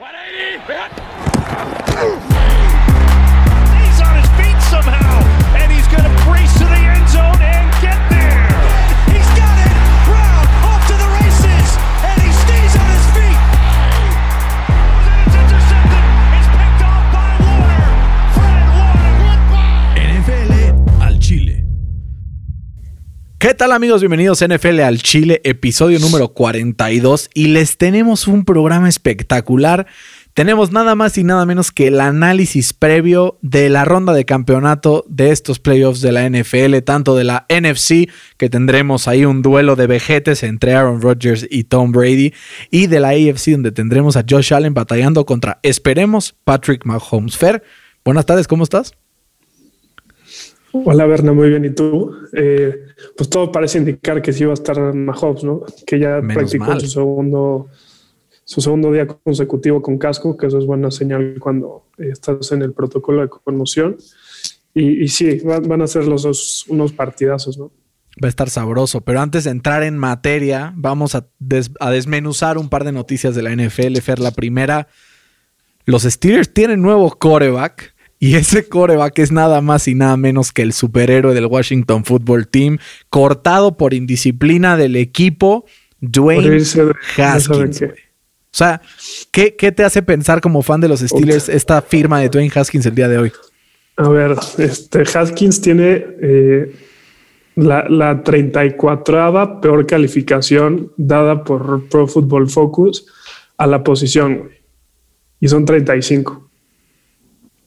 180! ¿Qué tal amigos? Bienvenidos a NFL al Chile, episodio número 42 y les tenemos un programa espectacular. Tenemos nada más y nada menos que el análisis previo de la ronda de campeonato de estos playoffs de la NFL, tanto de la NFC, que tendremos ahí un duelo de vejetes entre Aaron Rodgers y Tom Brady, y de la AFC, donde tendremos a Josh Allen batallando contra, esperemos, Patrick Mahomes. Fer, buenas tardes, ¿cómo estás? Hola Berna, muy bien. ¿Y tú? Eh, pues todo parece indicar que sí va a estar Mahomes, ¿no? Que ya practicó su segundo, su segundo día consecutivo con casco, que eso es buena señal cuando estás en el protocolo de conmoción. Y, sí, van, a ser los dos unos partidazos, ¿no? Va a estar sabroso, pero antes de entrar en materia, vamos a, a desmenuzar un par de noticias de la NFL. Fer, la primera, los Steelers tienen nuevo coreback. Y ese coreback es nada más y nada menos que el superhéroe del Washington Football Team, cortado por indisciplina del equipo, Dwayne Haskins. O sea, ¿qué, te hace pensar como fan de los Steelers esta firma de Dwayne Haskins el día de hoy? A ver, este Haskins tiene eh, la, la 34 peor calificación dada por Pro Football Focus a la posición, Y son 35.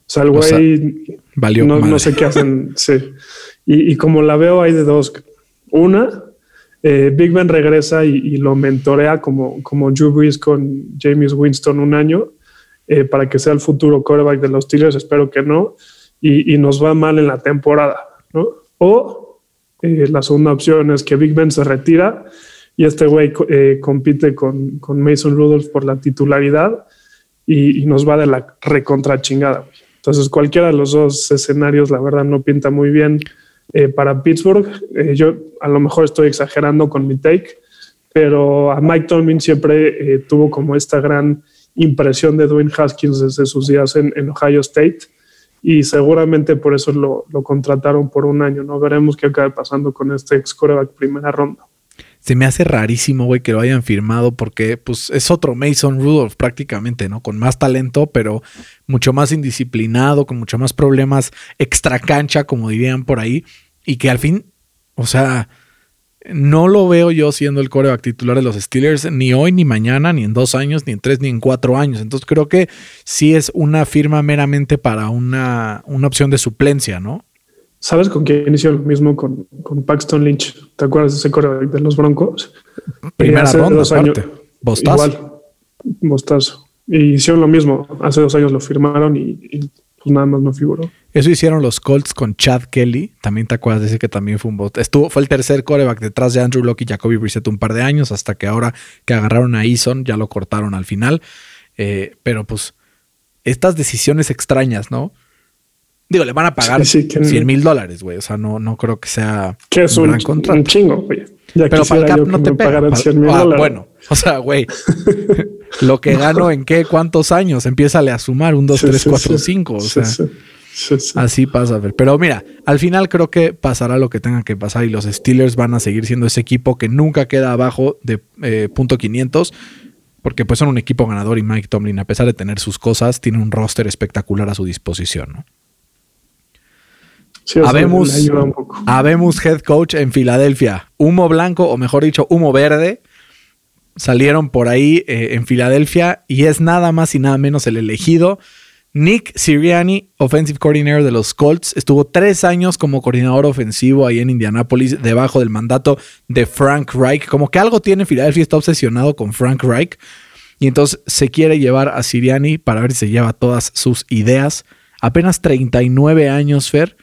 O sea, el güey valió no, no, sé qué hacen. sí. Y, como la veo, hay de dos. Una, eh, Big Ben regresa y, lo mentorea como, como Drew Brees con James Winston un año eh, para que sea el futuro quarterback de los Steelers. Espero que no. Y, nos va mal en la temporada. ¿no? O eh, la segunda opción es que Big Ben se retira y este güey compite con, con, Mason Rudolph por la titularidad y, nos va de la recontra chingada. Entonces, cualquiera de los dos escenarios, la verdad, no pinta muy bien eh, para Pittsburgh. Eh, yo a lo mejor estoy exagerando con mi take, pero a Mike Tomlin siempre eh, tuvo como esta gran impresión de Dwayne Haskins desde sus días en, Ohio State y seguramente por eso lo, lo, contrataron por un año. No veremos qué acaba pasando con este ex coreback primera ronda se me hace rarísimo, güey, que lo hayan firmado porque pues es otro Mason Rudolph prácticamente, ¿no? Con más talento, pero mucho más indisciplinado, con mucho más problemas extra cancha, como dirían por ahí, y que al fin, o sea, no lo veo yo siendo el coreback titular de los Steelers ni hoy, ni mañana, ni en dos años, ni en tres, ni en cuatro años. Entonces creo que sí es una firma meramente para una, una opción de suplencia, ¿no? ¿Sabes con quién hizo lo mismo con, con Paxton Lynch? ¿Te acuerdas de ese corredor de los Broncos? Primera ronda, dos años. Bostazo. Igual, Bostazo. Y hicieron lo mismo. Hace dos años lo firmaron y, pues nada más no figuró. Eso hicieron los Colts con Chad Kelly. También te acuerdas de ese que también fue un bot. Estuvo, fue el tercer coreback detrás de Andrew Locke y Jacoby Brissett un par de años, hasta que ahora que agarraron a Eason, ya lo cortaron al final. Eh, pero pues, estas decisiones extrañas, ¿no? Digo, le van a pagar 100 mil dólares, güey. O sea, no, no creo que sea que es un, gran contrato. un chingo, güey. Pero para el cap no te pagaran 100 mil ah, dólares. Bueno, o sea, güey. lo que gano en qué, cuántos años, empieza a sumar un 2, 3, 4, 5. O sea, así pasa. Pero mira, al final creo que pasará lo que tenga que pasar y los Steelers van a seguir siendo ese equipo que nunca queda abajo de eh, punto 500 porque pues son un equipo ganador y Mike Tomlin, a pesar de tener sus cosas, tiene un roster espectacular a su disposición, ¿no? Habemos, head coach en Filadelfia. Humo blanco, o mejor dicho, humo verde. Salieron por ahí eh, en Filadelfia y es nada más y nada menos el elegido. Nick Siriani, offensive coordinator de los Colts, estuvo tres años como coordinador ofensivo ahí en Indianapolis, debajo del mandato de Frank Reich. Como que algo tiene Filadelfia, está obsesionado con Frank Reich. Y entonces se quiere llevar a Siriani para ver si se lleva todas sus ideas. Apenas 39 años, Fer.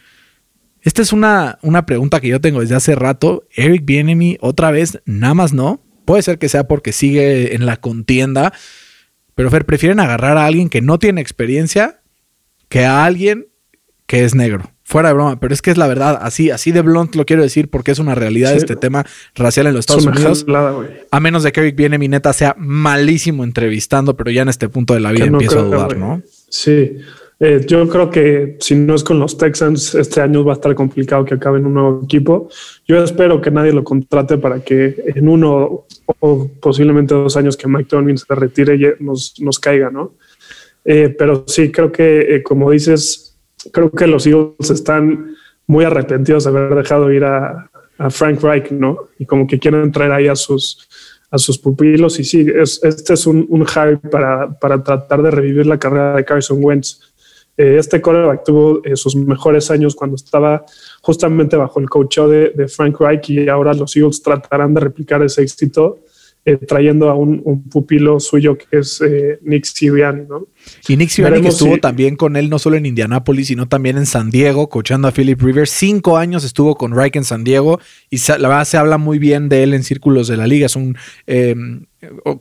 Esta es una, una pregunta que yo tengo desde hace rato. Eric Bienemy, otra vez, nada más no. Puede ser que sea porque sigue en la contienda. Pero Fer, prefieren agarrar a alguien que no tiene experiencia que a alguien que es negro. Fuera de broma, pero es que es la verdad, así, así de blunt lo quiero decir porque es una realidad este tema racial en los Estados Unidos. a menos de que Eric viene mi neta sea malísimo entrevistando, pero ya en este punto de la vida empiezo a dudar, ¿no? Sí, eh, yo creo que si no es con los Texans, este año va a estar complicado que acaben un nuevo equipo. Yo espero que nadie lo contrate para que en uno o posiblemente dos años que Mike Tomlin se retire nos, nos caiga, ¿no? Eh, pero sí, creo que, eh, como dices, creo que los Eagles están muy arrepentidos de haber dejado ir a, Frank Reich, ¿no? Y como que quieren traer ahí a sus, a sus pupilos. Y sí, este es un, un hype para, para, tratar de revivir la carrera de Carson Wentz. Eh, este quarterback tuvo eh, sus mejores años cuando estaba justamente bajo el coach de, de Frank Reich y ahora los Eagles tratarán de replicar ese éxito eh, trayendo a un, pupilo suyo que es eh, Nick Sirianni, ¿no? Y Nick Sirianni que estuvo también con él no solo en Indianápolis, sino también en San Diego, coachando a Philip Rivers. Cinco años estuvo con Reich en San Diego y la verdad se habla muy bien de él en círculos de la liga. Es un eh,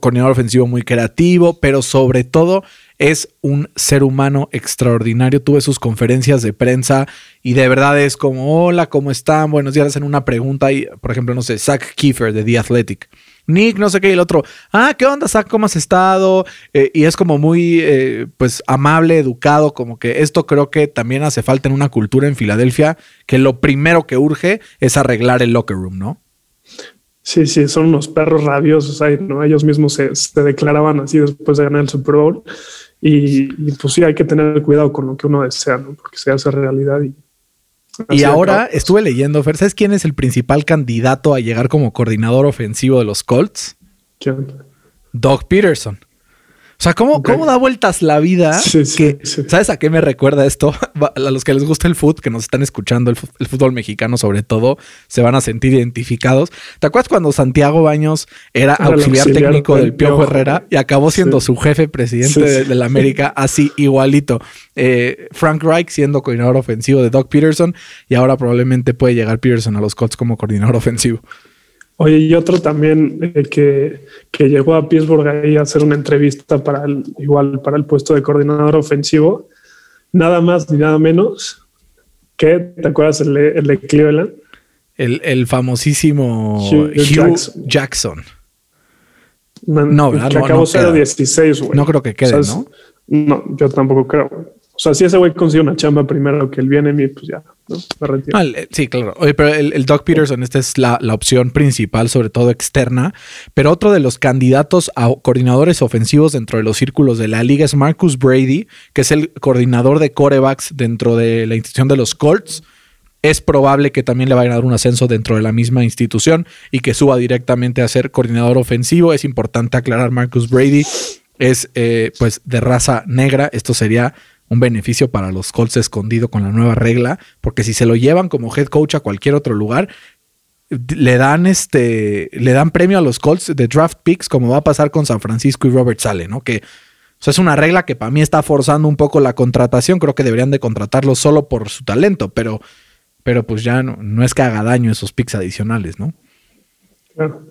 coordinador ofensivo muy creativo, pero sobre todo es un ser humano extraordinario. Tuve sus conferencias de prensa y de verdad es como, hola, ¿cómo están? Buenos días, hacen una pregunta y, por ejemplo, no sé, Zach Kiefer de The Athletic Nick, no sé qué, y el otro, ah, ¿qué onda, Zach? ¿Cómo has estado? Eh, y es como muy, eh, pues, amable, educado, como que esto creo que también hace falta en una cultura en Filadelfia, que lo primero que urge es arreglar el locker room, ¿no? Sí, sí, son unos perros rabiosos ahí, ¿no? Ellos mismos se, declaraban así después de ganar el Super Bowl. Y, y, pues sí, hay que tener cuidado con lo que uno desea, ¿no? Porque se hace realidad y y ahora estuve leyendo, Fer, ¿sabes quién es el principal candidato a llegar como coordinador ofensivo de los Colts? ¿Quién? Doug Peterson. O sea, ¿cómo, ¿cómo da vueltas la vida? ¿Sabes a qué me recuerda esto? A los que les gusta el fútbol, que nos están escuchando, el, fútbol mexicano sobre todo, se van a sentir identificados. ¿Te acuerdas cuando Santiago Baños era, auxiliar, técnico del Piojo Herrera y acabó siendo su jefe presidente de, la América, así igualito? Eh, Frank Reich siendo coordinador ofensivo de Doug Peterson y ahora probablemente puede llegar Peterson a los Colts como coordinador ofensivo. Oye, y otro también eh, que, que, llegó a Pittsburgh ahí a hacer una entrevista para el, igual para el puesto de coordinador ofensivo, nada más ni nada menos que, ¿te acuerdas el, el de Cleveland? El, el famosísimo Hugh, Jackson. no, ¿verdad? Que acabó no 16, güey. No creo que quede, ¿no? No, yo tampoco creo. O sea, si ese güey consigue una chamba primero que él viene, pues ya, ¿no? Me retiro. sí, claro. Oye, pero el, Doc Peterson, esta es la, opción principal, sobre todo externa. Pero otro de los candidatos a coordinadores ofensivos dentro de los círculos de la liga es Marcus Brady, que es el coordinador de corebacks dentro de la institución de los Colts. Es probable que también le vaya a dar un ascenso dentro de la misma institución y que suba directamente a ser coordinador ofensivo. Es importante aclarar, Marcus Brady es eh, pues de raza negra. Esto sería un beneficio para los Colts escondido con la nueva regla, porque si se lo llevan como head coach a cualquier otro lugar, le dan este, le dan premio a los Colts de draft picks, como va a pasar con San Francisco y Robert Sale, ¿no? Que es una regla que para mí está forzando un poco la contratación. Creo que deberían de contratarlo solo por su talento, pero, pero pues ya no, no es que haga daño esos picks adicionales, ¿no? Claro.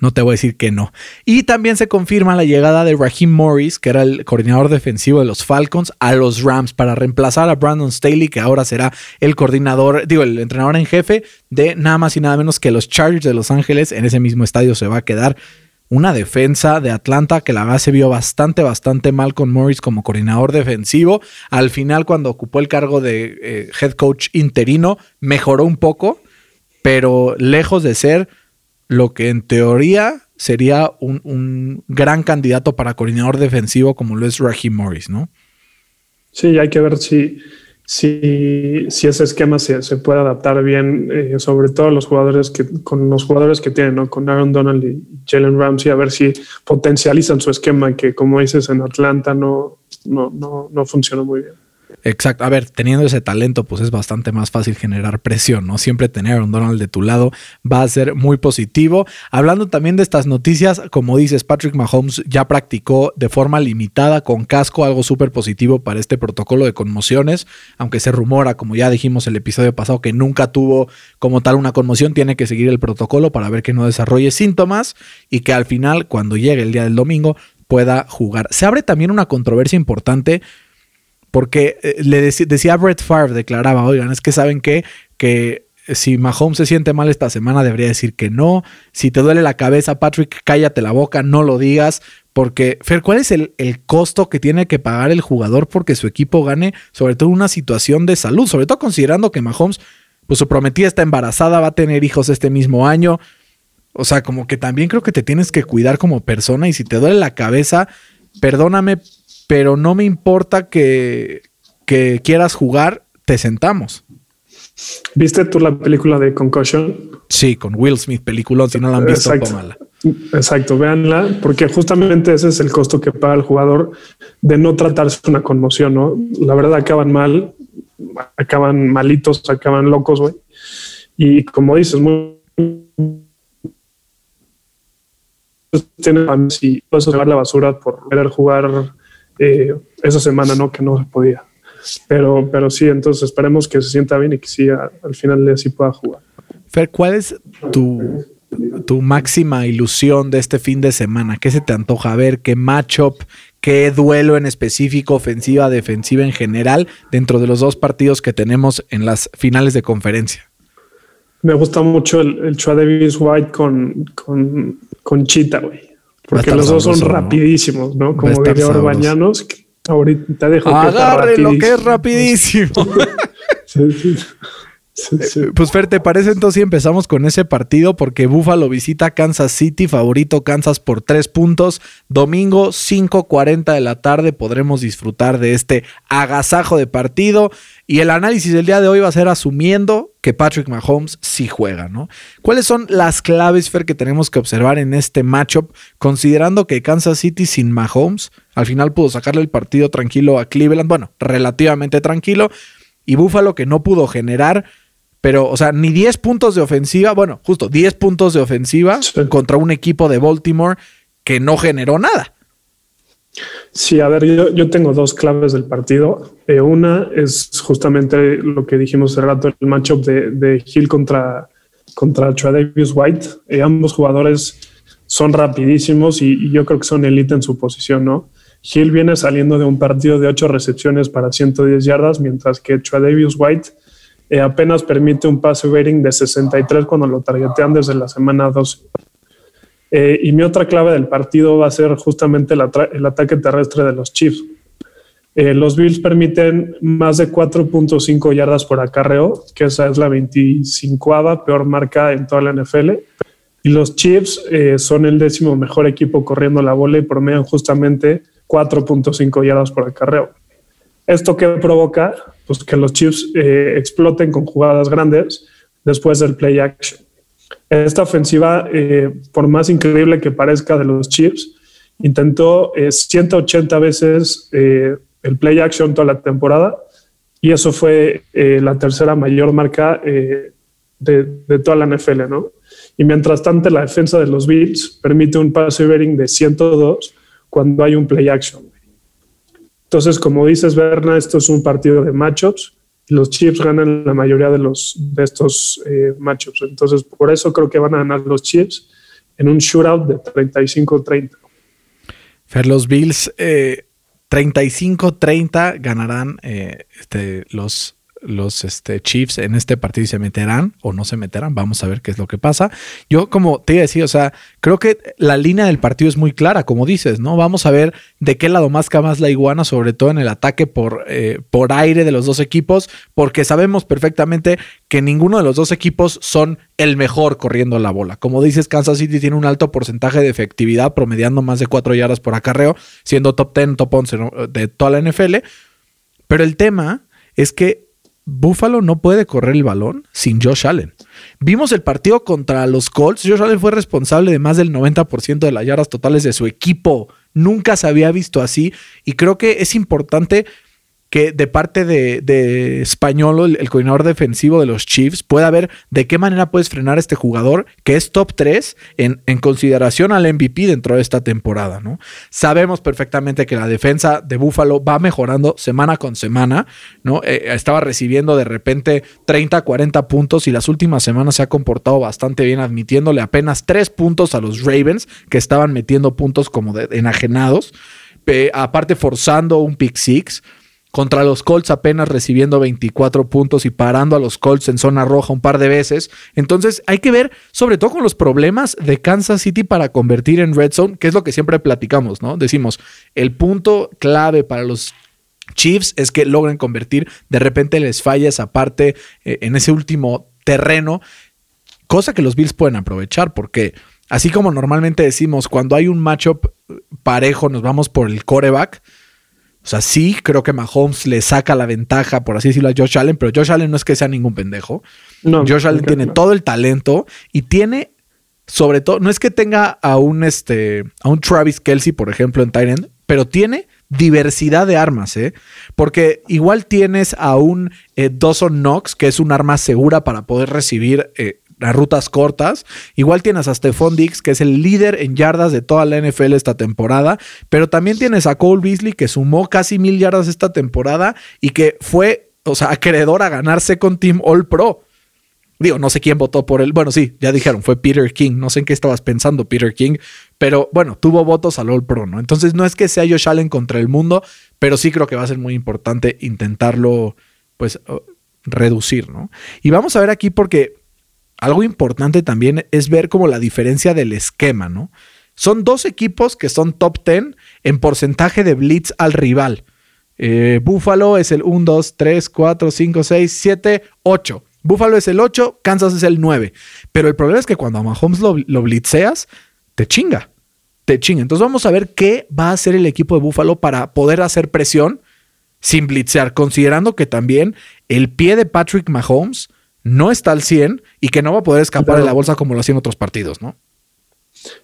No te voy a decir que no. Y también se confirma la llegada de Raheem Morris, que era el coordinador defensivo de los Falcons, a los Rams para reemplazar a Brandon Staley, que ahora será el coordinador, digo, el entrenador en jefe de nada más y nada menos que los Chargers de Los Ángeles. En ese mismo estadio se va a quedar una defensa de Atlanta que la verdad se vio bastante, bastante mal con Morris como coordinador defensivo. Al final, cuando ocupó el cargo de eh, head coach interino, mejoró un poco, pero lejos de ser lo que en teoría sería un, gran candidato para coordinador defensivo como lo es Raheem Morris, ¿no? Sí, hay que ver si, si, si ese esquema se, se puede adaptar bien, eh, sobre todo los jugadores que, con los jugadores que tienen, ¿no? Con Aaron Donald y Jalen Ramsey, a ver si potencializan su esquema, que como dices en Atlanta no, no, no, no funcionó muy bien. Exacto. A ver, teniendo ese talento, pues es bastante más fácil generar presión, ¿no? Siempre tener a un Donald de tu lado va a ser muy positivo. Hablando también de estas noticias, como dices, Patrick Mahomes ya practicó de forma limitada con casco, algo súper positivo para este protocolo de conmociones, aunque se rumora, como ya dijimos el episodio pasado, que nunca tuvo como tal una conmoción, tiene que seguir el protocolo para ver que no desarrolle síntomas y que al final, cuando llegue el día del domingo, pueda jugar. Se abre también una controversia importante Porque eh, le decía Brett Favre, declaraba, oigan, es que saben qué? que si Mahomes se siente mal esta semana, debería decir que no. Si te duele la cabeza, Patrick, cállate la boca, no lo digas. Porque, Fer, ¿cuál es el, el, costo que tiene que pagar el jugador porque su equipo gane, sobre todo en una situación de salud? Sobre todo considerando que Mahomes, pues su prometida está embarazada, va a tener hijos este mismo año. O sea, como que también creo que te tienes que cuidar como persona y si te duele la cabeza, perdóname, pero no me importa que, que quieras jugar, te sentamos. ¿Viste tú la película de Concussion? Sí, con Will Smith, película, si no la han visto, Exacto. Exacto, véanla, porque justamente ese es el costo que paga el jugador de no tratarse una conmoción, ¿no? La verdad acaban mal, acaban malitos, acaban locos, güey. Y como dices, muy tiene si puedes llevar la basura por querer jugar eh, esa semana, ¿no? Que no se podía. Pero, pero sí, entonces esperemos que se sienta bien y que sí, al final de sí pueda jugar. Fer, ¿cuál es tu, tu máxima ilusión de este fin de semana? ¿Qué se te antoja ver? ¿Qué matchup? ¿Qué duelo en específico, ofensiva, defensiva en general, dentro de los dos partidos que tenemos en las finales de conferencia? Me gusta mucho el, el Chua Davis White con, con, con Chita, güey. Porque los dos son rapidísimos, ¿no? Como diría Orbañanos, Ahorita te dejo Agarre lo que es rapidísimo. Pues Fer, ¿te parece entonces si empezamos con ese partido? Porque Buffalo visita Kansas City, favorito Kansas por tres puntos. Domingo 5.40 de la tarde podremos disfrutar de este agasajo de partido. Y el análisis del día de hoy va a ser asumiendo que Patrick Mahomes sí juega, ¿no? ¿Cuáles son las claves, Fer, que tenemos que observar en este matchup, considerando que Kansas City sin Mahomes al final pudo sacarle el partido tranquilo a Cleveland? Bueno, relativamente tranquilo. Y Buffalo que no pudo generar pero, o sea, ni 10 puntos de ofensiva, bueno, justo 10 puntos de ofensiva contra un equipo de Baltimore que no generó nada. Sí, a ver, yo, tengo dos claves del partido. Eh, una es justamente lo que dijimos hace rato, el matchup de, de Hill contra, contra Davis White. Eh, ambos jugadores son rapidísimos y, y, yo creo que son elite en su posición, ¿no? Hill viene saliendo de un partido de 8 recepciones para 110 yardas, mientras que Davis White eh, apenas permite un pase rating de 63 cuando lo targetean desde la semana 12. Eh, y mi otra clave del partido va a ser justamente el, ataque terrestre de los Chiefs. Eh, los Bills permiten más de 4.5 yardas por acarreo, que esa es la 25 peor marca en toda la NFL. Y los Chiefs son el décimo mejor equipo corriendo la bola y promedian justamente 4.5 yardas por acarreo. ¿Esto qué provoca? Pues que los Chiefs eh, exploten con jugadas grandes después del play action. Esta ofensiva, eh, por más increíble que parezca de los Chiefs, intentó 180 eh, veces el play action toda la temporada y eso fue la tercera mayor marca de, de, toda la NFL, ¿no? Y mientras tanto, la defensa de los Bills permite un pase rating de 102 cuando hay un play action. Entonces, como dices, Berna, esto es un partido de matchups. Los Chiefs ganan la mayoría de, los, de estos eh, matchups. Entonces, por eso creo que van a ganar los Chiefs en un shootout de 35-30. Fer, los Bills eh, 35-30 ganarán eh, este, los los este, Chiefs en este partido se meterán o no se meterán. Vamos a ver qué es lo que pasa. Yo, como te iba a decir, o sea, creo que la línea del partido es muy clara, como dices, ¿no? Vamos a ver de qué lado más más la iguana, sobre todo en el ataque por, eh, por aire de los dos equipos, porque sabemos perfectamente que ninguno de los dos equipos son el mejor corriendo la bola. Como dices, Kansas City tiene un alto porcentaje de efectividad, promediando más de 4 yardas por acarreo, siendo top 10, top 11 de toda la NFL. Pero el tema es que Buffalo no puede correr el balón sin Josh Allen. Vimos el partido contra los Colts. Josh Allen fue responsable de más del 90% de las yardas totales de su equipo. Nunca se había visto así y creo que es importante que de parte de, de Españolo, el, coordinador defensivo de los Chiefs, pueda ver de qué manera puedes frenar a este jugador que es top 3 en, en, consideración al MVP dentro de esta temporada, ¿no? Sabemos perfectamente que la defensa de Buffalo va mejorando semana con semana, ¿no? Eh, estaba recibiendo de repente 30, 40 puntos y las últimas semanas se ha comportado bastante bien, admitiéndole apenas 3 puntos a los Ravens, que estaban metiendo puntos como de, enajenados, eh, aparte forzando un pick six. Contra los Colts apenas recibiendo 24 puntos y parando a los Colts en zona roja un par de veces. Entonces hay que ver, sobre todo con los problemas de Kansas City para convertir en red zone, que es lo que siempre platicamos, ¿no? Decimos, el punto clave para los Chiefs es que logren convertir, de repente les falla esa parte eh, en ese último terreno, cosa que los Bills pueden aprovechar porque así como normalmente decimos, cuando hay un matchup parejo nos vamos por el coreback, o sea, sí, creo que Mahomes le saca la ventaja, por así decirlo, a Josh Allen, pero Josh Allen no es que sea ningún pendejo. No, Josh Allen tiene todo el talento y tiene, sobre todo, no es que tenga a un, este, a un Travis Kelsey, por ejemplo, en Tyrant, pero tiene diversidad de armas, ¿eh? Porque igual tienes a un eh, Dawson Knox, que es un arma segura para poder recibir eh, las rutas cortas. Igual tienes a Stephon Dix, que es el líder en yardas de toda la NFL esta temporada. Pero también tienes a Cole Beasley, que sumó casi mil yardas esta temporada y que fue, o sea, acreedor a ganarse con Team All Pro. Digo, no sé quién votó por él. Bueno, sí, ya dijeron, fue Peter King. No sé en qué estabas pensando, Peter King. Pero bueno, tuvo votos al All Pro, ¿no? Entonces no es que sea Josh Allen contra el mundo, pero sí creo que va a ser muy importante intentarlo, pues, reducir, ¿no? Y vamos a ver aquí porque algo importante también es ver como la diferencia del esquema, ¿no? Son dos equipos que son top 10 en porcentaje de blitz al rival. Eh, Buffalo es el 1, 2, 3, 4, 5, 6, 7, 8. Buffalo es el 8, Kansas es el 9. Pero el problema es que cuando a Mahomes lo, lo blitzeas, te chinga. Te chinga. Entonces vamos a ver qué va a hacer el equipo de Buffalo para poder hacer presión sin blitzear, considerando que también el pie de Patrick Mahomes no está al 100 y que no va a poder escapar de la bolsa como lo hacía en otros partidos, ¿no?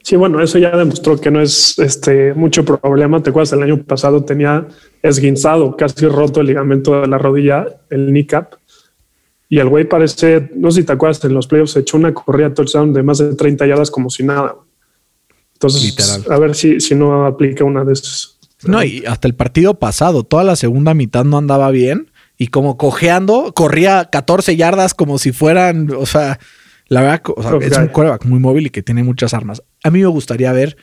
Sí, bueno, eso ya demostró que no es este mucho problema. Te acuerdas, el año pasado tenía esguinzado, casi roto el ligamento de la rodilla, el kneecap. Y el güey parece, no sé si te acuerdas, en los playoffs echó una corrida touchdown de más de 30 yardas como si nada. Entonces, a ver si, si no aplica una de esas. No, y hasta el partido pasado, toda la segunda mitad no andaba bien y como cojeando, corría 14 yardas como si fueran, o sea, la verdad, es un quarterback muy móvil y que tiene muchas armas. A mí me gustaría ver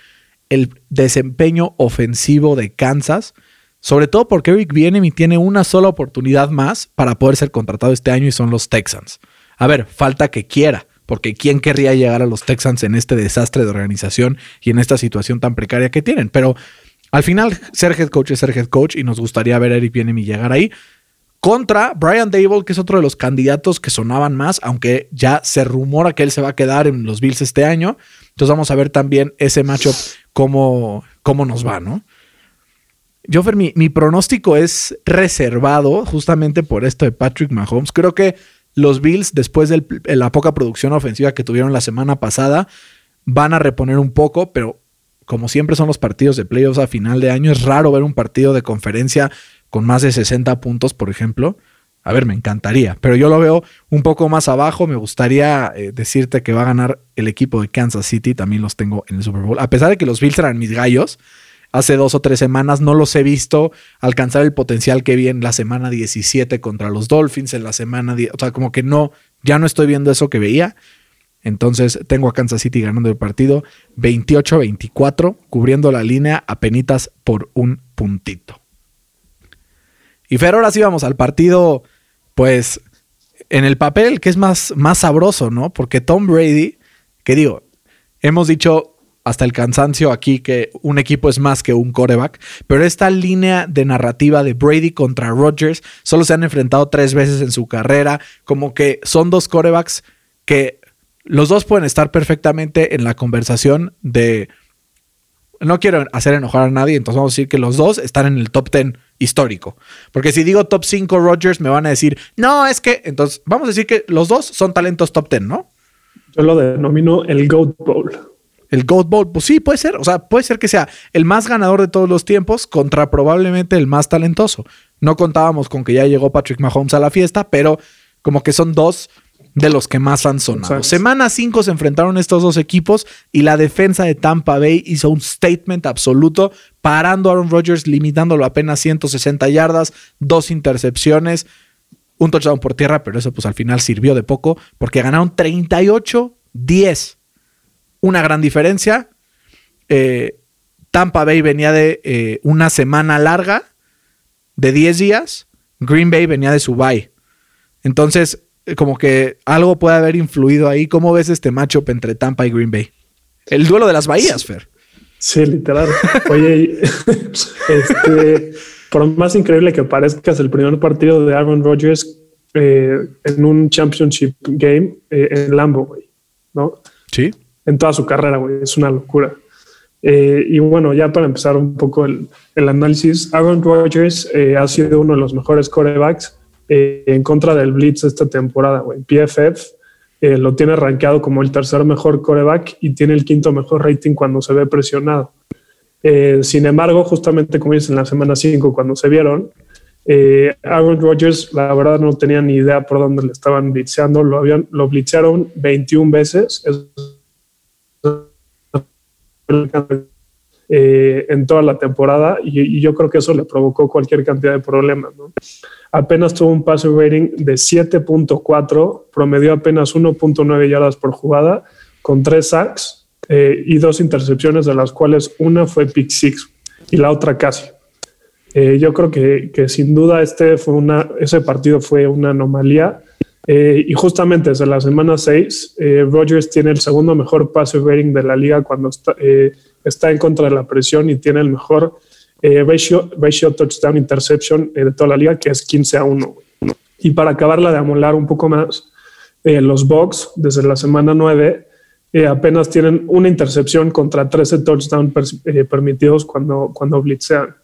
el desempeño ofensivo de Kansas, sobre todo porque Eric viene y tiene una sola oportunidad más para poder ser contratado este año y son los Texans. A ver, falta que quiera, porque ¿quién querría llegar a los Texans en este desastre de organización y en esta situación tan precaria que tienen? Pero al final, ser head coach es ser head coach y nos gustaría ver a Eric y llegar ahí contra Brian Dable, que es otro de los candidatos que sonaban más, aunque ya se rumora que él se va a quedar en los Bills este año. Entonces vamos a ver también ese matchup, cómo, cómo nos va, ¿no? Yo, mi, mi pronóstico es reservado justamente por esto de Patrick Mahomes. Creo que los Bills, después de la poca producción ofensiva que tuvieron la semana pasada, van a reponer un poco, pero como siempre son los partidos de playoffs a final de año, es raro ver un partido de conferencia con más de 60 puntos, por ejemplo. A ver, me encantaría, pero yo lo veo un poco más abajo. Me gustaría eh, decirte que va a ganar el equipo de Kansas City, también los tengo en el Super Bowl. A pesar de que los Bills mis gallos, hace dos o tres semanas no los he visto alcanzar el potencial que vi en la semana 17 contra los Dolphins, en la semana, o sea, como que no, ya no estoy viendo eso que veía. Entonces tengo a Kansas City ganando el partido 28-24, cubriendo la línea a penitas por un puntito. Y Fer, ahora sí vamos al partido, pues, en el papel que es más, más sabroso, ¿no? Porque Tom Brady, que digo, hemos dicho hasta el cansancio aquí que un equipo es más que un coreback, pero esta línea de narrativa de Brady contra Rodgers solo se han enfrentado tres veces en su carrera, como que son dos corebacks que los dos pueden estar perfectamente en la conversación de... No quiero hacer enojar a nadie, entonces vamos a decir que los dos están en el top 10 histórico. Porque si digo top 5 Rodgers, me van a decir, no, es que, entonces, vamos a decir que los dos son talentos top 10, ¿no? Yo lo denomino el GOAT Bowl. El GOAT Bowl, pues sí, puede ser. O sea, puede ser que sea el más ganador de todos los tiempos contra probablemente el más talentoso. No contábamos con que ya llegó Patrick Mahomes a la fiesta, pero como que son dos de los que más han sonado. Semana 5 se enfrentaron estos dos equipos y la defensa de Tampa Bay hizo un statement absoluto, parando a Aaron Rodgers, limitándolo a apenas 160 yardas, dos intercepciones, un touchdown por tierra, pero eso pues al final sirvió de poco porque ganaron 38-10. Una gran diferencia. Eh, Tampa Bay venía de eh, una semana larga de 10 días, Green Bay venía de su bye. Entonces, como que algo puede haber influido ahí. ¿Cómo ves este matchup entre Tampa y Green Bay? El duelo de las bahías, Fer. Sí, literal. Oye, este, por más increíble que parezca, es el primer partido de Aaron Rodgers eh, en un championship game eh, en Lambo, güey, ¿no? Sí. En toda su carrera, güey. Es una locura. Eh, y bueno, ya para empezar un poco el, el análisis, Aaron Rodgers ha sido uno de los mejores corebacks en contra del Blitz esta temporada, güey. PFF lo tiene rankeado como el tercer mejor coreback y tiene el quinto mejor rating cuando se ve presionado. sin embargo, justamente como dices en la semana 5, cuando se vieron, eh, Aaron Rodgers, la verdad, no tenía ni idea por dónde le estaban blitzeando. Lo, habían, lo blitzearon 21 veces eh, en toda la temporada y, yo creo que eso le provocó cualquier cantidad de problemas. Apenas tuvo un pase rating de 7.4, promedió apenas 1.9 yardas por jugada, con tres sacks eh, y dos intercepciones, de las cuales una fue pick six y la otra casi. Eh, yo creo que, sin duda este fue una, ese partido fue una anomalía. Y justamente desde la semana 6, eh, Rogers tiene el segundo mejor pase rating de la liga cuando está, está en contra de la presión y tiene el mejor ratio, ratio touchdown interception de toda la liga, que es 15 a 1. Y para acabarla de amolar un poco más, los Bucks desde la semana 9 apenas tienen una intercepción contra 13 touchdowns permitidos cuando, cuando blitzean.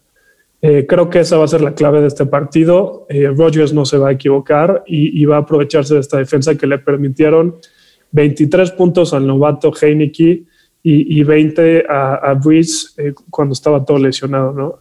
Eh, creo que esa va a ser la clave de este partido. Eh, Rogers no se va a equivocar y, va a aprovecharse de esta defensa que le permitieron 23 puntos al novato Heineke y, 20 a, a Breeze eh, cuando estaba todo lesionado. ¿no?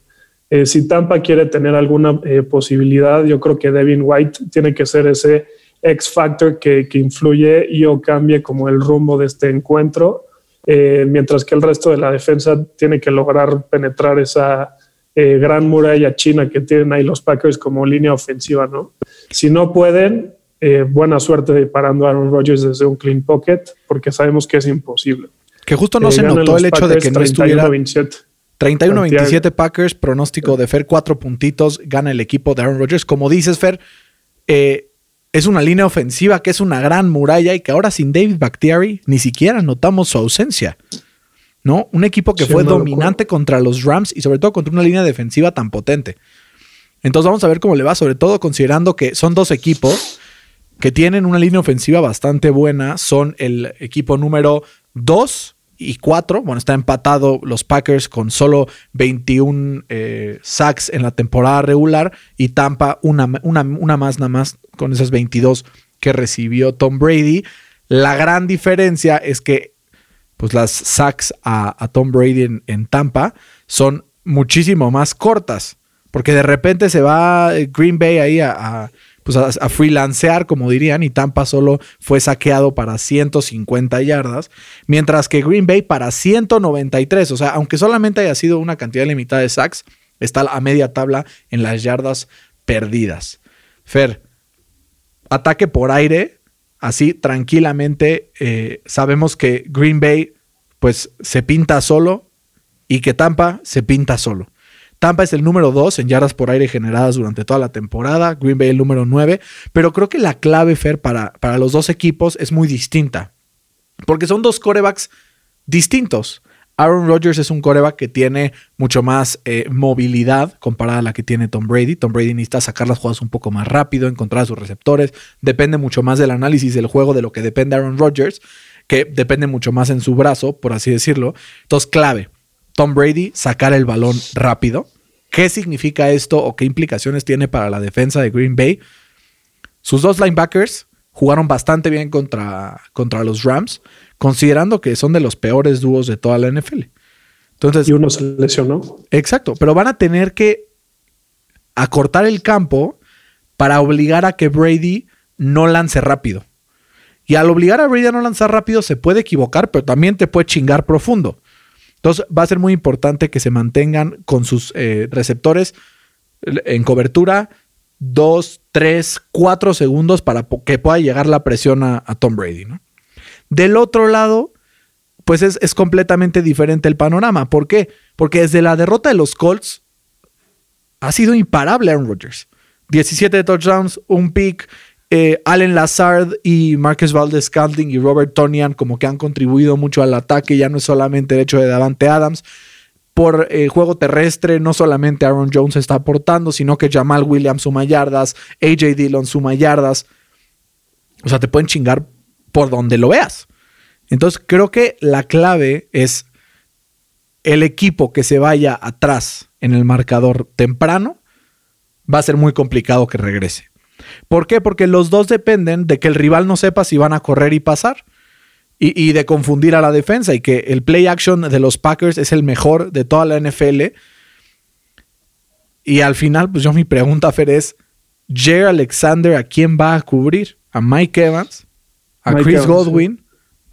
si Tampa quiere tener alguna posibilidad, yo creo que Devin White tiene que ser ese X factor que, que influye y o cambie como el rumbo de este encuentro, mientras que el resto de la defensa tiene que lograr penetrar esa eh, gran muralla china que tienen ahí los Packers como línea ofensiva, ¿no? Si no pueden, eh, buena suerte parando a Aaron Rodgers desde un clean pocket, porque sabemos que es imposible. Que justo no eh, se notó el hecho de que no estuviera... 31-27 Packers, pronóstico de Fer, cuatro puntitos, gana el equipo de Aaron Rodgers. Como dices, Fer, es una línea ofensiva que es una gran muralla y que ahora sin David Bakhtiari ni siquiera notamos su ausencia. ¿no? Un equipo que fue dominante contra los Rams y sobre todo contra una línea defensiva tan potente. Entonces vamos a ver cómo le va, sobre todo considerando que son dos equipos que tienen una línea ofensiva bastante buena. Son el equipo número 2 y 4. Bueno, está empatado los Packers con solo 21 eh, sacks en la temporada regular y Tampa una, una, una más nada más con esas 22 que recibió Tom Brady. La gran diferencia es que pues las sacks a, Tom Brady en, Tampa son muchísimo más cortas. Porque de repente se va Green Bay ahí a, pues a, freelancear, como dirían, y Tampa solo fue saqueado para 150 yardas, mientras que Green Bay para 193. O sea, aunque solamente haya sido una cantidad limitada de sacks, está a media tabla en las yardas perdidas. Fer, ataque por aire, así tranquilamente eh, sabemos que Green Bay pues se pinta solo y que Tampa se pinta solo. Tampa es el número 2 en yardas por aire generadas durante toda la temporada, Green Bay el número 9, pero creo que la clave, Fer, para, para los dos equipos es muy distinta, porque son dos corebacks distintos. Aaron Rodgers es un coreback que tiene mucho más eh, movilidad comparada a la que tiene Tom Brady. Tom Brady necesita sacar las jugadas un poco más rápido, encontrar a sus receptores. Depende mucho más del análisis del juego de lo que depende Aaron Rodgers, que depende mucho más en su brazo, por así decirlo. Entonces, clave, Tom Brady, sacar el balón rápido. ¿Qué significa esto o qué implicaciones tiene para la defensa de Green Bay? Sus dos linebackers jugaron bastante bien contra, contra los Rams considerando que son de los peores dúos de toda la NFL. Entonces, y uno se lesionó. Exacto, pero van a tener que acortar el campo para obligar a que Brady no lance rápido. Y al obligar a Brady a no lanzar rápido se puede equivocar, pero también te puede chingar profundo. Entonces va a ser muy importante que se mantengan con sus eh, receptores en cobertura dos, tres, cuatro segundos para que pueda llegar la presión a, Tom Brady. Del otro lado, pues es, es, completamente diferente el panorama. ¿Por qué? Porque desde la derrota de los Colts, ha sido imparable Aaron Rodgers. 17 touchdowns, un pick. Eh, Allen Lazard y Marcus Valdez Scantling y Robert Tonian como que han contribuido mucho al ataque. Ya no es solamente el hecho de Davante Adams. Por eh, juego terrestre, no solamente Aaron Jones está aportando, sino que Jamal Williams suma yardas, AJ Dillon suma yardas. O sea, te pueden chingar por donde lo veas. Entonces, creo que la clave es el equipo que se vaya atrás en el marcador temprano, va a ser muy complicado que regrese. ¿Por qué? Porque los dos dependen de que el rival no sepa si van a correr y pasar. Y, de confundir a la defensa y que el play action de los Packers es el mejor de toda la NFL. Y al final, pues yo mi pregunta, Fer, es, Jay Alexander, ¿a quién va a cubrir? ¿A Mike Evans? ¿A Chris Godwin?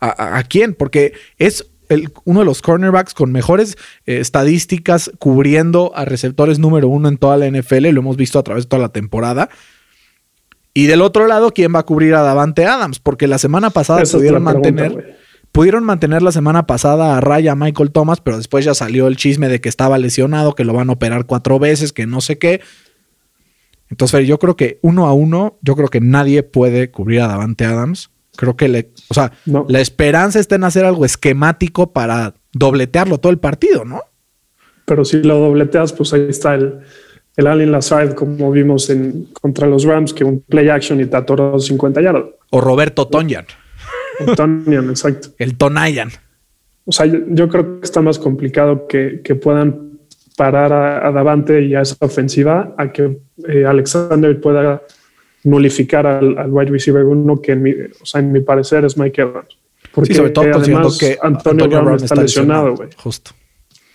¿A, quién? Porque es el, uno de los cornerbacks con mejores eh, estadísticas cubriendo a receptores número uno en toda la NFL. Lo hemos visto a través de toda la temporada. Y del otro lado, ¿quién va a cubrir a Davante Adams? Porque la semana pasada pudieron mantener. pudieron mantener la semana pasada a Raya Michael Thomas, pero después ya salió el chisme de que estaba lesionado, que lo van a operar cuatro veces, que no sé qué. Entonces, yo creo que uno a uno, yo creo que nadie puede cubrir a Davante Adams. Creo que le, o sea, la esperanza está en hacer algo esquemático para dobletearlo todo el partido, ¿no? Pero si lo dobleteas, pues ahí está el, el Allen Lazard, como vimos en, contra los Rams, que un play action y te atoró 50 yardas. O Roberto Tonyan. Tonyan, exacto. El Tonayan. O sea, yo, creo que está más complicado que, puedan parar a, Davante y a esa ofensiva a que eh, Alexander pueda nulificar al, wide receiver uno que en mi, o sea, en mi parecer es Mike Evans. Porque sí, sobre todo además que Antonio, Brown, está, lesionado, güey. Justo.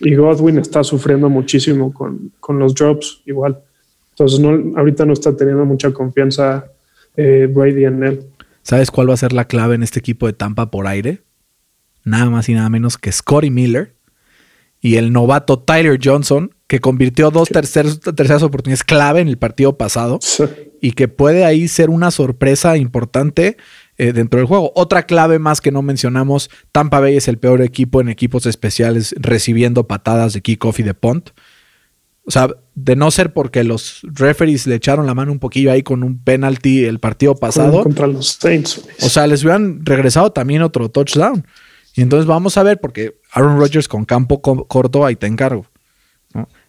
Y Godwin está sufriendo muchísimo con, los drops igual. Entonces, no, ahorita no está teniendo mucha confianza eh, Brady en él. ¿Sabes cuál va a ser la clave en este equipo de Tampa por aire? Nada más y nada menos que Scotty Miller y el novato Tyler Johnson, que convirtió dos terceras oportunidades clave en el partido pasado y que puede ahí ser una sorpresa importante eh, dentro del juego. Otra clave más que no mencionamos, Tampa Bay es el peor equipo en equipos especiales recibiendo patadas de kickoff y de punt. O sea, de no ser porque los referees le echaron la mano un poquillo ahí con un penalty el partido pasado. Contra los Saints. O sea, les hubieran regresado también otro touchdown. Y entonces vamos a ver, porque Aaron Rodgers con campo corto, ahí te encargo.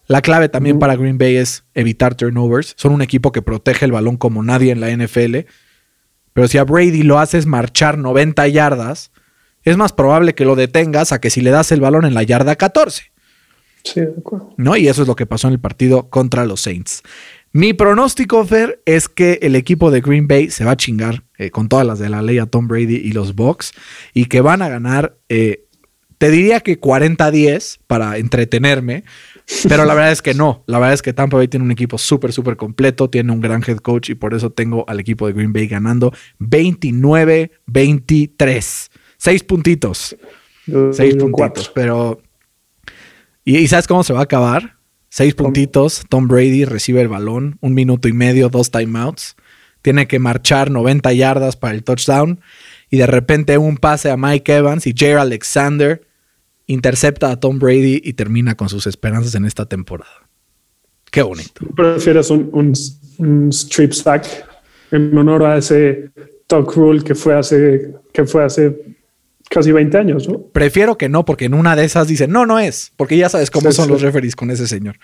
La clave también para Green Bay es evitar turnovers. Son un equipo que protege el balón como nadie en la NFL. Pero si a Brady lo haces marchar 90 yardas, es más probable que lo detengas a que si le das el balón en la yarda 14. Sí, de acuerdo. ¿No? Y eso es lo que pasó en el partido contra los Saints. Mi pronóstico, Fer, es que el equipo de Green Bay se va a chingar eh, con todas las de la ley a Tom Brady y los Bucks y que van a ganar, eh, te diría que 40-10 para entretenerme, pero la verdad es que no. La verdad es que Tampa Bay tiene un equipo súper, súper completo, tiene un gran head coach y por eso tengo al equipo de Green Bay ganando 29-23. Seis puntitos. Seis puntitos, pero... ¿Y, sabes cómo se va a acabar? Seis puntitos, Tom Brady recibe el balón, un minuto y medio, dos timeouts. Tiene que marchar 90 yardas para el touchdown. Y de repente un pase a Mike Evans y Jair Alexander intercepta a Tom Brady y termina con sus esperanzas en esta temporada. Qué bonito. ¿Prefieres un, strip sack en honor a ese talk rule que fue hace, que fue hace casi 20 años, ¿no? Prefiero que no, porque en una de esas dicen, no, no es, porque ya sabes cómo son los referees con ese señor.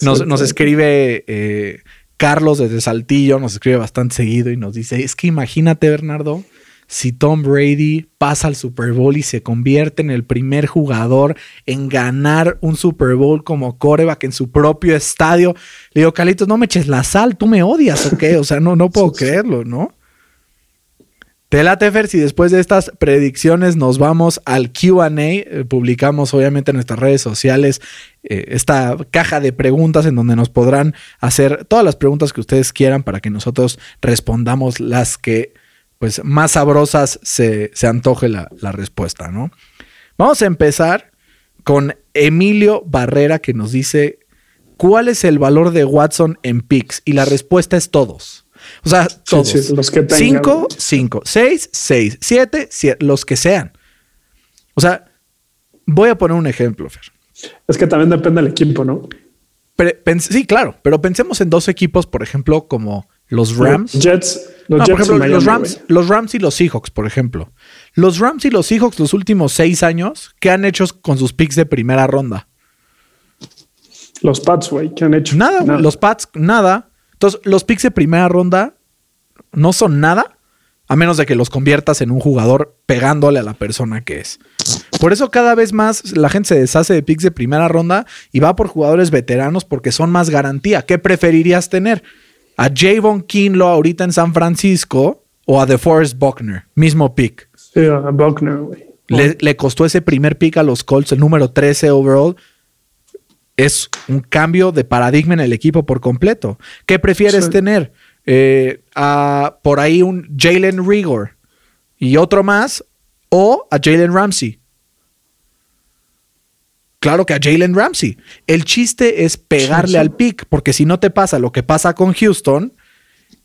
Nos, escribe eh, Carlos desde Saltillo, nos escribe bastante seguido y nos dice, es que imagínate, Bernardo, si Tom Brady pasa al Super Bowl y se convierte en el primer jugador en ganar un Super Bowl como coreback en su propio estadio. Le digo, Calitos, no me eches la sal, tú me odias o qué? O sea, no, no puedo creerlo, ¿no? Te late, Fer, si después de estas predicciones nos vamos al QA, eh, publicamos obviamente en nuestras redes sociales eh, esta caja de preguntas en donde nos podrán hacer todas las preguntas que ustedes quieran para que nosotros respondamos las que pues más sabrosas se, antoje la, respuesta, ¿no? Vamos a empezar con Emilio Barrera que nos dice, ¿cuál es el valor de Watson en picks? Y la respuesta es todos. O sea, todos. los que cinco, cinco, seis, seis, siete, siete, los que sean. O sea, voy a poner un ejemplo, Fer. Es que también depende del equipo, ¿no? sí, claro, pero pensemos en dos equipos, por ejemplo, como los Rams. Jets, los, Jets los Rams, los Rams y los Seahawks, por ejemplo. Los Rams y los Seahawks los últimos seis años, ¿qué han hecho con sus picks de primera ronda? Los Pats, güey, ¿qué han hecho? Nada, nada. los Pats, nada. Entonces, los picks de primera ronda no son nada, a menos de que los conviertas en un jugador pegándole a la persona que es. Por eso cada vez más la gente se deshace de picks de primera ronda y va por jugadores veteranos porque son más garantía. ¿Qué preferirías tener? ¿A Javon Kinlo ahorita en San Francisco o a DeForest Buckner? Mismo pick. Sí, a Buckner, güey. Le, costó ese primer pick a los Colts, el número 13 overall. Es un cambio de paradigma en el equipo por completo. ¿Qué prefieres tener? Eh, a por ahí un Jalen Rigor y otro más, o a Jalen Ramsey. Claro que a Jalen Ramsey. El chiste es pegarle al pick, porque si no te pasa lo que pasa con Houston,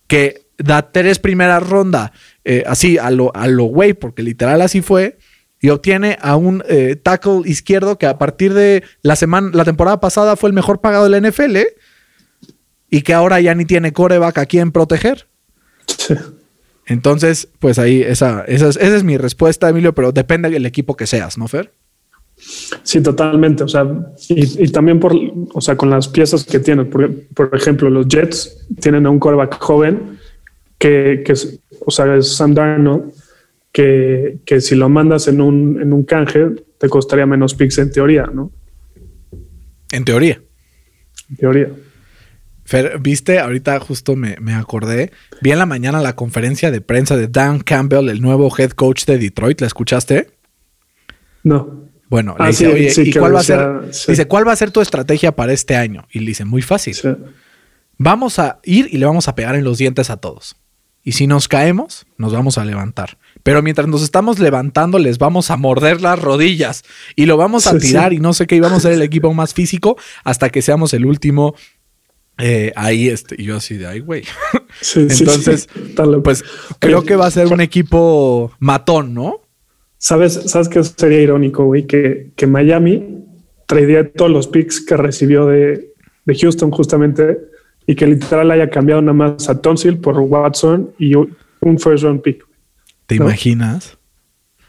que da tres primeras rondas, eh, así a lo, a lo güey, porque literal así fue, y obtiene a un eh, tackle izquierdo que a partir de la semana, la temporada pasada fue el mejor pagado de la NFL, y que ahora ya ni tiene coreback a quien proteger. Entonces, pues ahí, esa, esa, es, esa es mi respuesta, Emilio, pero depende del equipo que seas, ¿no, Fer? Sí, totalmente. O sea, y, también por, o sea, con las piezas que tienen. Por, por ejemplo, los Jets tienen a un coreback joven que, que o sea, es Sam Darnold, que, que, si lo mandas en un, en un canje, te costaría menos picks en teoría, ¿no? En teoría. En teoría. Fer, viste, ahorita justo me, me, acordé, vi en la mañana la conferencia de prensa de Dan Campbell, el nuevo head coach de Detroit, ¿la escuchaste? No. Bueno, le ah, dice, oye, ¿y cuál va a ser? Dice, ¿cuál va a ser tu estrategia para este año? Y le dice, muy fácil. Vamos a ir y le vamos a pegar en los dientes a todos. Y si nos caemos, nos vamos a levantar. Pero mientras nos estamos levantando, les vamos a morder las rodillas y lo vamos a tirar y no sé qué, y vamos a ser el equipo más físico hasta que seamos el último eh, ahí, este, yo así de, ay, güey. Entonces, pues creo que va a ser un equipo matón, ¿no? ¿Sabes, sabes qué sería irónico, güey? Que, que Miami traería todos los picks que recibió de, de, Houston justamente y que literal haya cambiado nada más a Tonsil por Watson y un first round pick. ¿Te imaginas?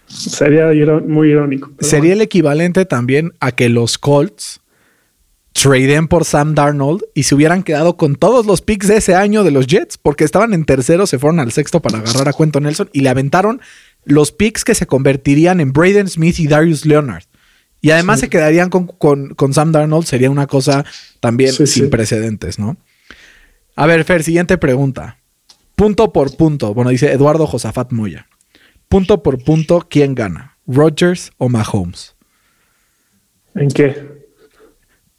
Sería muy irónico. Sería el equivalente también a que los Colts traden por Sam Darnold y se hubieran quedado con todos los picks de ese año de los Jets, porque estaban en tercero, se fueron al sexto para agarrar a Cuento Nelson y le aventaron los picks que se convertirían en Braden Smith y Darius Leonard. Y además se quedarían con, Sam Darnold, sería una cosa también sin precedentes, ¿no? A ver, Fer, siguiente pregunta. Punto por punto. Bueno, dice Eduardo Josafat Moya. Punto por punto, ¿quién gana? ¿Rogers o Mahomes? ¿En qué?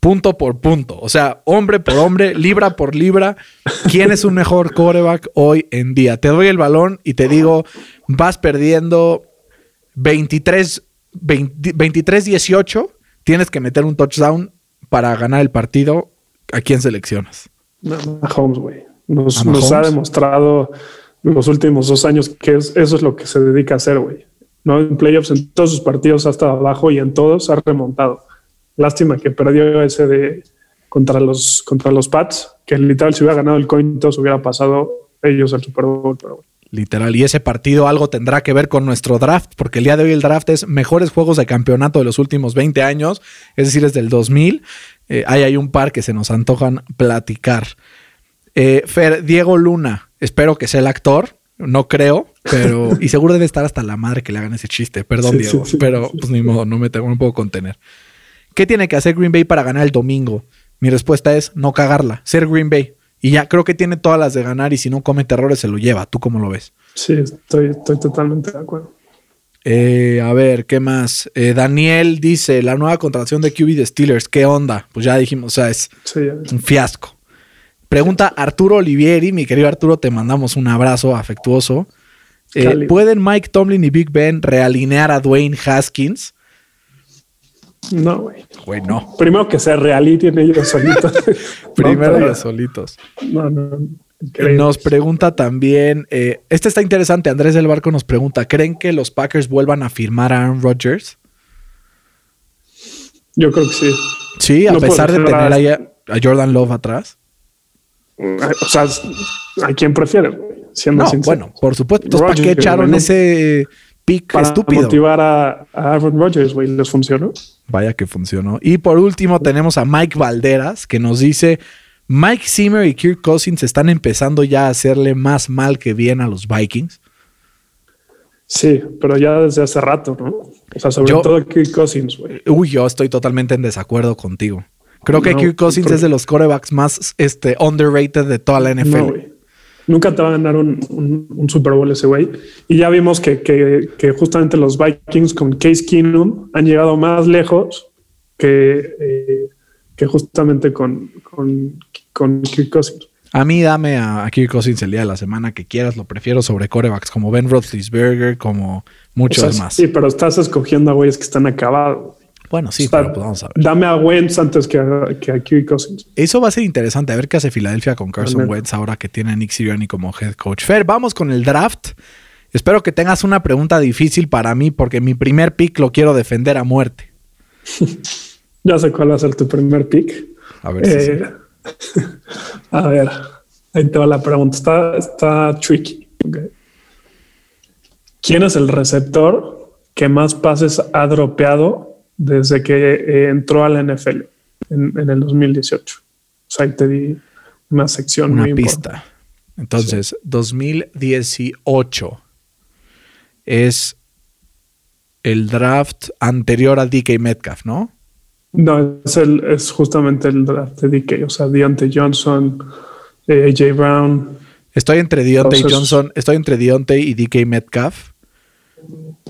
Punto por punto. O sea, hombre por hombre, libra por libra. ¿Quién es un mejor quarterback hoy en día? Te doy el balón y te digo, vas perdiendo 23, 18. Tienes que meter un touchdown para ganar el partido. ¿A quién seleccionas? Mahomes, güey. Nos, ha demostrado los últimos dos años que eso es lo que se dedica a hacer, güey. ¿No? En playoffs, en todos sus partidos ha estado abajo y en todos ha remontado. Lástima que perdió ese de contra los, contra los Pats, que literal si hubiera ganado el coin hubiera pasado ellos al Super Bowl. Literal, y ese partido algo tendrá que ver con nuestro draft, porque el día de hoy el draft es mejores juegos de campeonato de los últimos 20 años, es decir, es del 2000. Eh, ahí hay un par que se nos antojan platicar. Eh, Fer, Diego Luna, espero que sea el actor, no creo, pero. y seguro debe estar hasta la madre que le hagan ese chiste. Perdón, Diego, pero pues ni modo, no me, tengo, no puedo contener. ¿Qué tiene que hacer Green Bay para ganar el domingo? Mi respuesta es no cagarla, ser Green Bay. Y ya creo que tiene todas las de ganar y si no comete errores se lo lleva. ¿Tú cómo lo ves? Sí, estoy, estoy totalmente de acuerdo. Eh, a ver, ¿qué más? Eh, Daniel dice, la nueva contratación de QB de Steelers, ¿qué onda? Pues ya dijimos, o sea, es un fiasco. Pregunta Arturo Olivieri, mi querido Arturo, te mandamos un abrazo afectuoso. Eh, ¿Pueden Mike Tomlin y Big Ben realinear a Dwayne Haskins? No, güey. Güey, no. Primero que sea reality en ellos solitos. Primero ellos solitos. No, no. Nos pregunta también, eh, este está interesante, Andrés del Barco nos pregunta, ¿creen que los Packers vuelvan a firmar a Aaron Rodgers? Yo creo que sí. Sí, a pesar de tener ahí a Jordan Love atrás? O sea, ¿a quién prefieren? Siendo no, bueno, por supuesto. Entonces, ¿para qué echaron ese pick para estúpido? motivar a, a Aaron Rodgers, güey. ¿Les funcionó? Vaya que funcionó. Y por último tenemos a Mike Valderas que nos dice... Mike Zimmer y Kirk Cousins están empezando ya a hacerle más mal que bien a los Vikings. Sí, pero ya desde hace rato, ¿no? O sea, sobre todo Kirk Cousins, güey. Uy, yo estoy totalmente en desacuerdo contigo. Creo que Kirk Cousins es de los corebacks más este, underrated de toda la NFL. Nunca te va a ganar un, Super Bowl ese güey. Y ya vimos que, que, justamente los Vikings con Case Keenum han llegado más lejos que, eh, que justamente con, con, con Kirk Cousins. A mí dame a, Kirk Cousins el día de la semana que quieras, lo prefiero sobre corebacks como Ben Roethlisberger, como muchos más. Sí, pero estás escogiendo a güeyes que están acabados. Bueno, sí, pero pues vamos a ver. Dame a Wentz antes que a, que a Kirk Cousins. Eso va a ser interesante, a ver qué hace Filadelfia con Carson Wentz ahora que tiene a Nick Sirianni como head coach. Fer, vamos con el draft. Espero que tengas una pregunta difícil para mí porque mi primer pick lo quiero defender a muerte. ya sé cuál va a ser tu primer pick. A ver si eh, A ver, ahí te va la pregunta. Está, está tricky. ¿Quién es el receptor que más pases ha dropeado desde que eh, entró a la NFL en, el 2018? O sea, ahí te di una sección una pista. Entonces, 2018 es el draft anterior al DK Metcalf, ¿no? No, es, el, es justamente el draft de DK, o sea, Deontay Johnson, eh, AJ Brown. Estoy entre Deontay Johnson, estoy entre Deontay y DK Metcalf,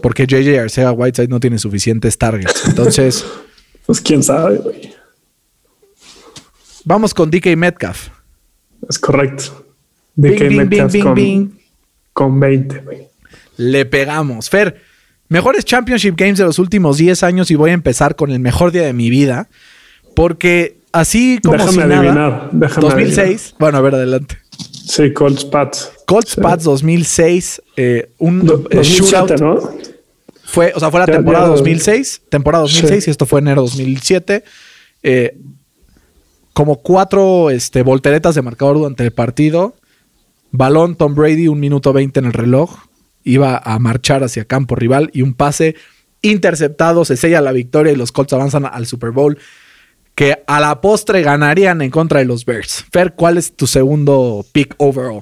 porque JJ Arcega Whiteside no tiene suficientes targets. Entonces, pues quién sabe, güey. Vamos con DK Metcalf. Es correcto. DK Metcalf con, con 20, güey. Le pegamos. Fer, Mejores Championship Games de los últimos 10 años y voy a empezar con el mejor día de mi vida. Porque así como déjame adivinar, déjame 2006. Bueno, a ver, adelante. Sí, Colts Pats. Colts Pats 2006. Eh, un 2007, eh, ¿no? Fue, o sea, fue la temporada 2006. Temporada 2006 y esto fue enero 2007. Eh, como cuatro este, volteretas de marcador durante el partido. Balón Tom Brady, un minuto 20 en el reloj iba a marchar hacia campo rival y un pase interceptado se sella la victoria y los Colts avanzan al Super Bowl que a la postre ganarían en contra de los Bears. Fer, ¿cuál es tu segundo pick overall?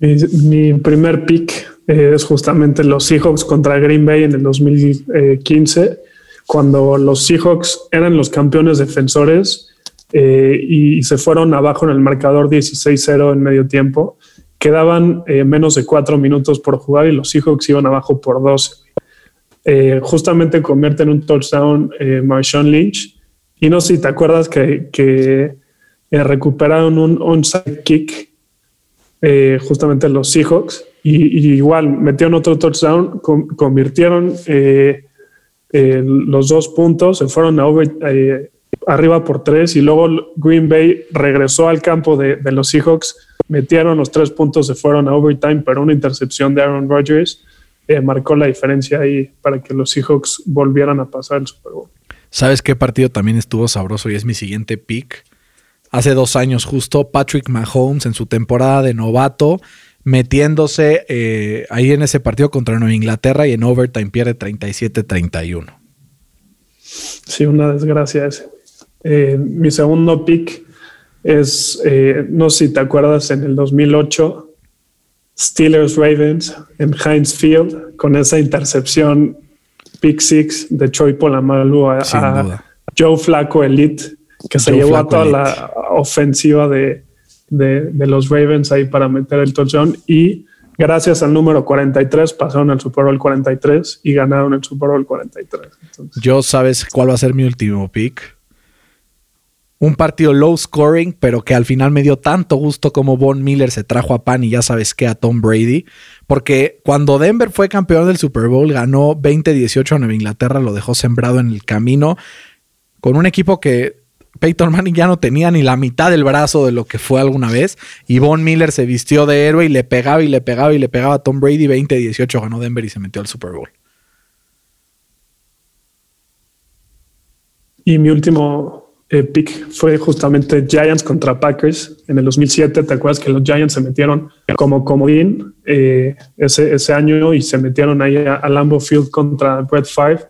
Mi, primer pick es justamente los Seahawks contra Green Bay en el 2015, cuando los Seahawks eran los campeones defensores eh, y se fueron abajo en el marcador 16-0 en medio tiempo quedaban eh, menos de cuatro minutos por jugar y los Seahawks iban abajo por 12. Eh, justamente convierte en un touchdown eh, Marshawn Lynch. Y no sé si te acuerdas que recuperaron un onside kick justamente los Seahawks y, igual metieron otro touchdown, convirtieron los dos puntos, se fueron a arriba por tres y luego Green Bay regresó al campo de, de los Seahawks metieron los tres puntos, se fueron a overtime, pero una intercepción de Aaron Rodgers eh, marcó la diferencia ahí para que los Seahawks volvieran a pasar el Super Bowl. ¿Sabes qué partido también estuvo sabroso y es mi siguiente pick? Hace dos años justo, Patrick Mahomes en su temporada de novato, metiéndose eh, ahí en ese partido contra Nueva Inglaterra y en overtime pierde 37-31. Sí, una desgracia ese. Eh, mi segundo pick es, eh, no sé si te acuerdas, en el 2008, Steelers Ravens en Heinz Field, con esa intercepción pick six de Troy Polamalu a, a Joe Flaco Elite, que se llevó a toda la ofensiva de, de, los Ravens ahí para meter el touchdown y gracias al número 43 pasaron al Super Bowl 43 y ganaron el Super Bowl 43. Yo sabes cuál va a ser mi último pick un partido low scoring, pero que al final me dio tanto gusto como Von Miller se trajo a Pan y ya sabes que a Tom Brady. Porque cuando Denver fue campeón del Super Bowl, ganó 20-18 a Nueva Inglaterra, lo dejó sembrado en el camino con un equipo que Peyton Manning ya no tenía ni la mitad del brazo de lo que fue alguna vez. Y Von Miller se vistió de héroe y le pegaba y le pegaba y le pegaba a Tom Brady. 20-18 ganó Denver y se metió al Super Bowl. Y mi último pick fue justamente Giants contra Packers en el 2007. ¿Te acuerdas que los Giants se metieron como comodín eh, ese, ese año y se metieron ahí a, Lambeau Field contra Brett Favre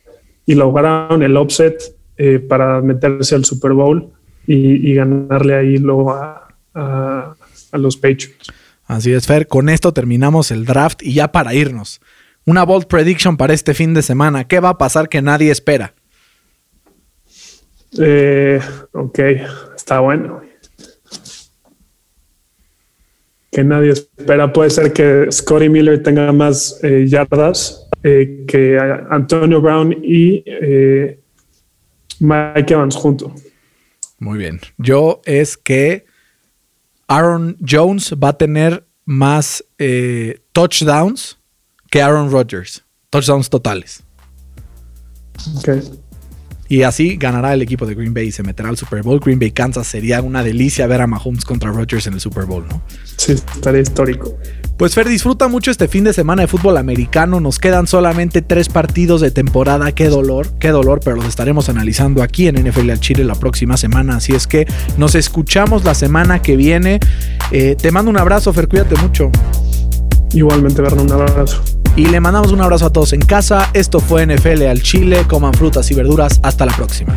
y lograron el offset eh, para meterse al Super Bowl y, ganarle ahí luego a, a, a los Patriots. Así es, Fer. Con esto terminamos el draft y ya para irnos. Una bold prediction para este fin de semana. ¿Qué va a pasar que nadie espera? Eh, ok, está bueno. Que nadie espera. Puede ser que Scotty Miller tenga más eh, yardas eh, que Antonio Brown y Mike Evans juntos. Muy bien. Yo es que Aaron Jones va a tener más touchdowns que Aaron Rodgers. Touchdowns totales. Okay. Y así ganará el equipo de Green Bay y se meterá al Super Bowl. Green Bay Kansas sería una delicia ver a Mahomes contra Rodgers en el Super Bowl, ¿no? Sí, estaría histórico. Pues Fer, disfruta mucho este fin de semana de fútbol americano. Nos quedan solamente tres partidos de temporada. Qué dolor, qué dolor, pero los estaremos analizando aquí en NFL al Chile la próxima semana. Así es que nos escuchamos la semana que viene. Eh, te mando un abrazo, Fer, cuídate mucho. Igualmente, Berna, un abrazo. Y le mandamos un abrazo a todos en casa. Esto fue NFL al Chile. Coman frutas y verduras. Hasta la próxima.